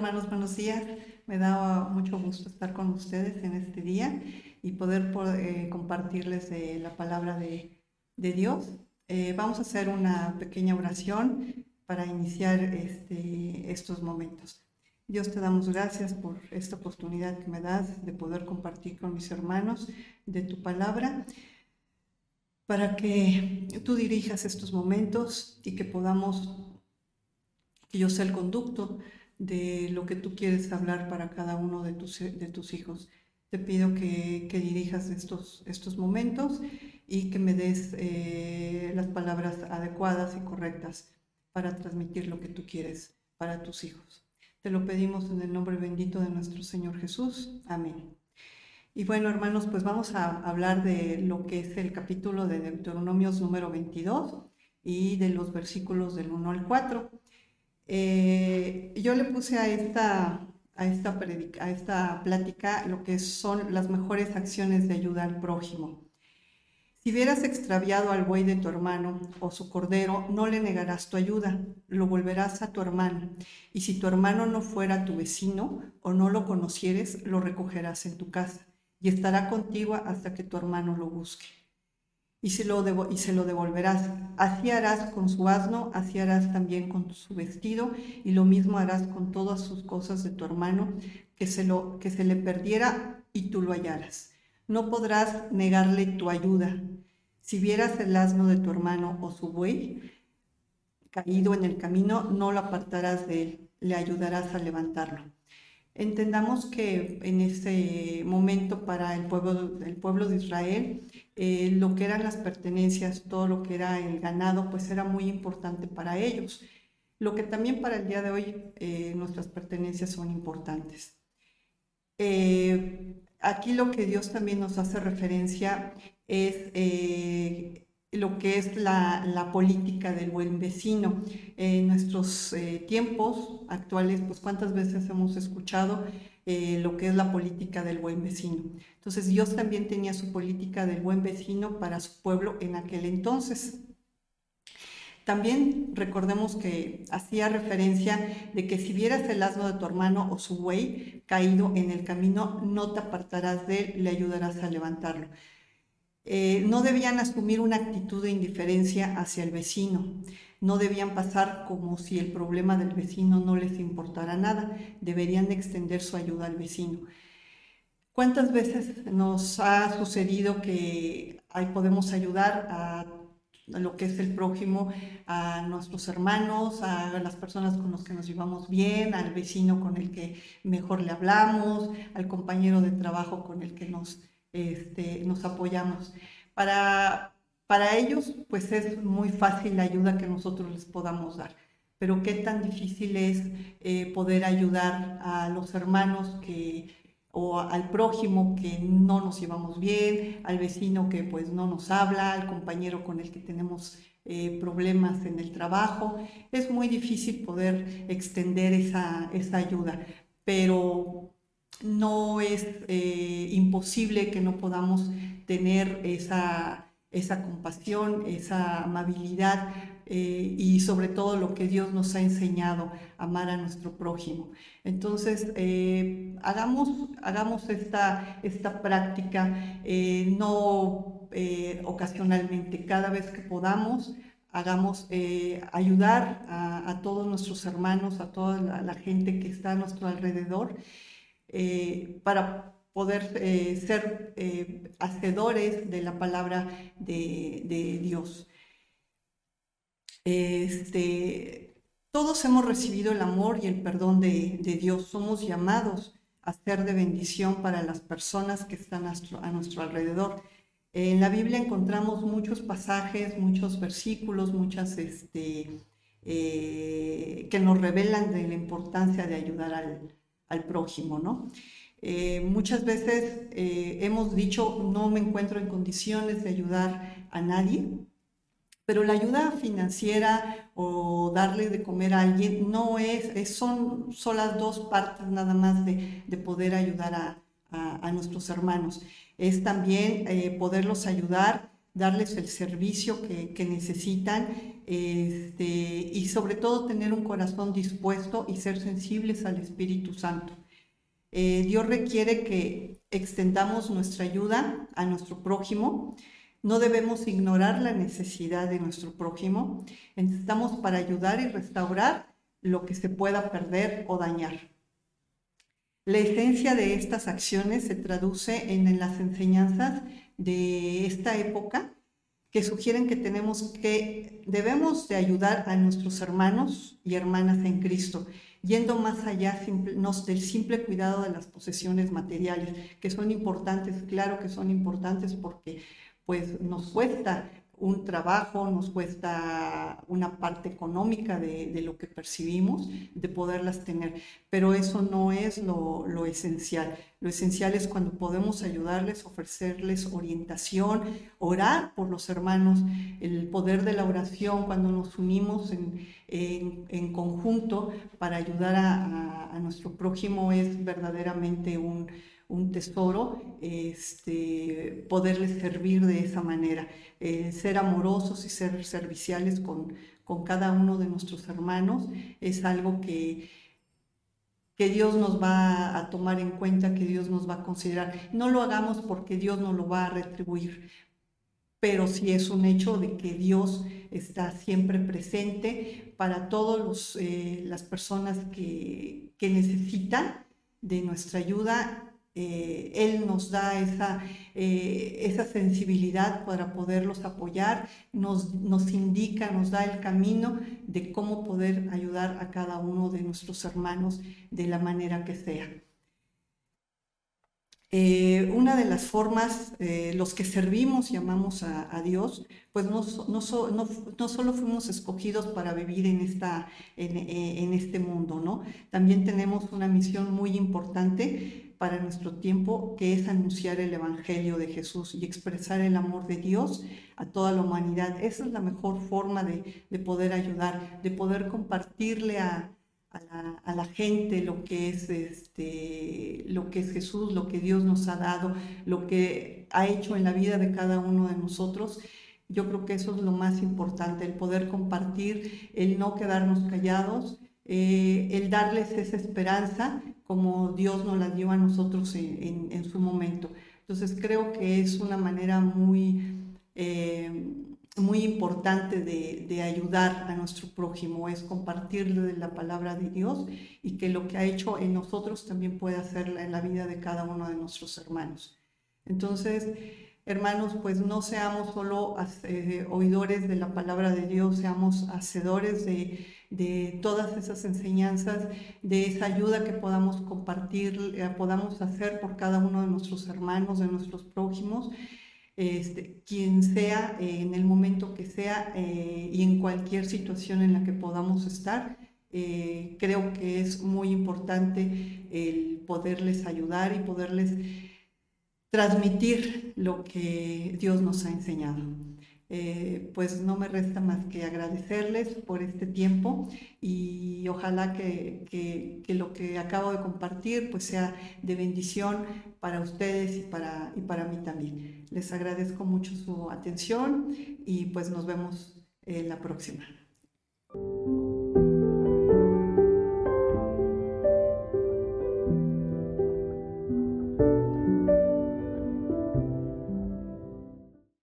hermanos? Buenos días. Me da mucho gusto estar con ustedes en este día y poder, eh, compartirles la palabra de, Dios. Eh, vamos a hacer una pequeña oración para iniciar este, estos momentos. Dios te damos gracias por esta oportunidad que me das de poder compartir con mis hermanos de tu palabra, para que tú dirijas estos momentos y que podamos, que yo sea el conducto de lo que tú quieres hablar para cada uno de tus, de tus hijos. Te pido que, dirijas estos, estos momentos y que me des eh, las palabras adecuadas y correctas para transmitir lo que tú quieres para tus hijos. Te lo pedimos en el nombre bendito de nuestro Señor Jesús. Amén. Y bueno, hermanos, pues vamos a hablar de lo que es el capítulo de Deuteronomios número 22 y de los versículos del 1 al 4. Eh, yo le puse a esta, a, esta plática lo que son las mejores acciones de ayuda al prójimo. Si hubieras extraviado al buey de tu hermano o su cordero, no le negarás tu ayuda, lo volverás a tu hermano. Y si tu hermano no fuera tu vecino o no lo conocieres, lo recogerás en tu casa y estará contigo hasta que tu hermano lo busque y se lo, y se lo devolverás. Así harás con su asno, así harás también con su vestido, y lo mismo harás con todas sus cosas de tu hermano, que se, lo, que se le perdiera y tú lo hallaras. No podrás negarle tu ayuda. Si vieras el asno de tu hermano o su buey caído en el camino, no lo apartarás de él, le ayudarás a levantarlo. Entendamos que en ese momento para el pueblo, el pueblo de Israel, eh, lo que eran las pertenencias, todo lo que era el ganado, pues era muy importante para ellos. Lo que también para el día de hoy eh, nuestras pertenencias son importantes. Eh, aquí lo que Dios también nos hace referencia es lo que es la, política del buen vecino. En nuestros eh, tiempos actuales, pues cuántas veces hemos escuchado eh, lo que es la política del buen vecino. Entonces Dios también tenía su política del buen vecino para su pueblo en aquel entonces. También recordemos que hacía referencia de que si vieras el asno de tu hermano o su buey caído en el camino, no te apartarás de él, le ayudarás a levantarlo. Eh, no debían asumir una actitud de indiferencia hacia el vecino, no debían pasar como si el problema del vecino no les importara nada, deberían extender su ayuda al vecino. ¿Cuántas veces nos ha sucedido que ahí podemos ayudar a lo que es el prójimo, a nuestros hermanos, a las personas con las que nos llevamos bien, al vecino con el que mejor le hablamos, al compañero de trabajo con el que nos este, nos apoyamos. Para, para ellos, pues es muy fácil la ayuda que nosotros les podamos dar, pero qué tan difícil es eh, poder ayudar a los hermanos que o al prójimo que no nos llevamos bien, al vecino que pues no nos habla, al compañero con el que tenemos eh, problemas en el trabajo. Es muy difícil poder extender esa, esa ayuda, pero no es eh, imposible que no podamos tener esa, compasión, esa amabilidad eh, y sobre todo lo que Dios nos ha enseñado, amar a nuestro prójimo. Entonces, eh, hagamos, hagamos esta, esta práctica, no ocasionalmente, cada vez que podamos, hagamos ayudar a, todos nuestros hermanos, a toda la gente que está a nuestro alrededor. Eh, para poder eh, ser eh, hacedores de la palabra de, Dios. Este, todos hemos recibido el amor y el perdón de, Dios. Somos llamados a ser de bendición para las personas que están a nuestro, alrededor. En la Biblia encontramos muchos pasajes, muchos versículos, muchas este, que nos revelan de la importancia de ayudar al, al prójimo, ¿no? Eh, muchas veces eh, hemos dicho, no me encuentro en condiciones de ayudar a nadie, pero la ayuda financiera o darle de comer a alguien no es, son, son las dos partes nada más de, poder ayudar a, nuestros hermanos. Es también eh, poderlos ayudar, darles el servicio que, necesitan, este, y sobre todo tener un corazón dispuesto y ser sensibles al Espíritu Santo. Eh, Dios requiere que extendamos nuestra ayuda a nuestro prójimo. No debemos ignorar la necesidad de nuestro prójimo. Necesitamos para ayudar y restaurar lo que se pueda perder o dañar. La esencia de estas acciones se traduce en, las enseñanzas de esta época que sugieren que tenemos que debemos de ayudar a nuestros hermanos y hermanas en Cristo, yendo más allá del simple cuidado de las posesiones materiales, que son importantes, claro que son importantes porque pues nos cuesta un trabajo, nos cuesta una parte económica de, lo que percibimos, de poderlas tener, pero eso no es lo, esencial. Lo esencial es cuando podemos ayudarles, ofrecerles orientación, orar por los hermanos, el poder de la oración cuando nos unimos en, conjunto para ayudar a nuestro prójimo es verdaderamente un un tesoro, este, poderles servir de esa manera, eh, ser amorosos y ser serviciales con, con cada uno de nuestros hermanos es algo que, que Dios nos va a tomar en cuenta, que Dios nos va a considerar. No lo hagamos porque Dios nos lo va a retribuir, pero sí es un hecho de que Dios está siempre presente para todas eh, las personas que, que necesitan de nuestra ayuda eh, él nos da esa, eh, esa sensibilidad para poderlos apoyar, nos, nos indica, nos da el camino de cómo poder ayudar a cada uno de nuestros hermanos de la manera que sea. Eh, una de las formas, los que servimos y amamos a, Dios, pues no, no, no, solo fuimos escogidos para vivir en, esta, en, en, este mundo, ¿no? También tenemos una misión muy importante para nuestro tiempo, que es anunciar el Evangelio de Jesús y expresar el amor de Dios a toda la humanidad. Esa es la mejor forma de, poder ayudar, de poder compartirle a, la, gente lo que, es este, lo que es Jesús, lo que Dios nos ha dado, lo que ha hecho en la vida de cada uno de nosotros. Yo creo que eso es lo más importante, el poder compartir, el no quedarnos callados, eh, el darles esa esperanza como Dios nos la dio a nosotros en, su momento. Entonces creo que es una manera muy, eh, muy importante de, ayudar a nuestro prójimo, es compartirle la palabra de Dios y que lo que ha hecho en nosotros también puede hacerla en la vida de cada uno de nuestros hermanos. Entonces, hermanos, pues no seamos solo eh, oidores de la palabra de Dios, seamos hacedores de de todas esas enseñanzas, de esa ayuda que podamos compartir, eh, podamos hacer por cada uno de nuestros hermanos, de nuestros prójimos, este, quien sea, eh, en el momento que sea eh, y en cualquier situación en la que podamos estar. creo que es muy importante el poderles ayudar y poderles transmitir lo que Dios nos ha enseñado. Eh, pues no me resta más que agradecerles por este tiempo y ojalá que, lo que acabo de compartir pues sea de bendición para ustedes y para, y para mí también. Les agradezco mucho su atención y pues nos vemos en la próxima.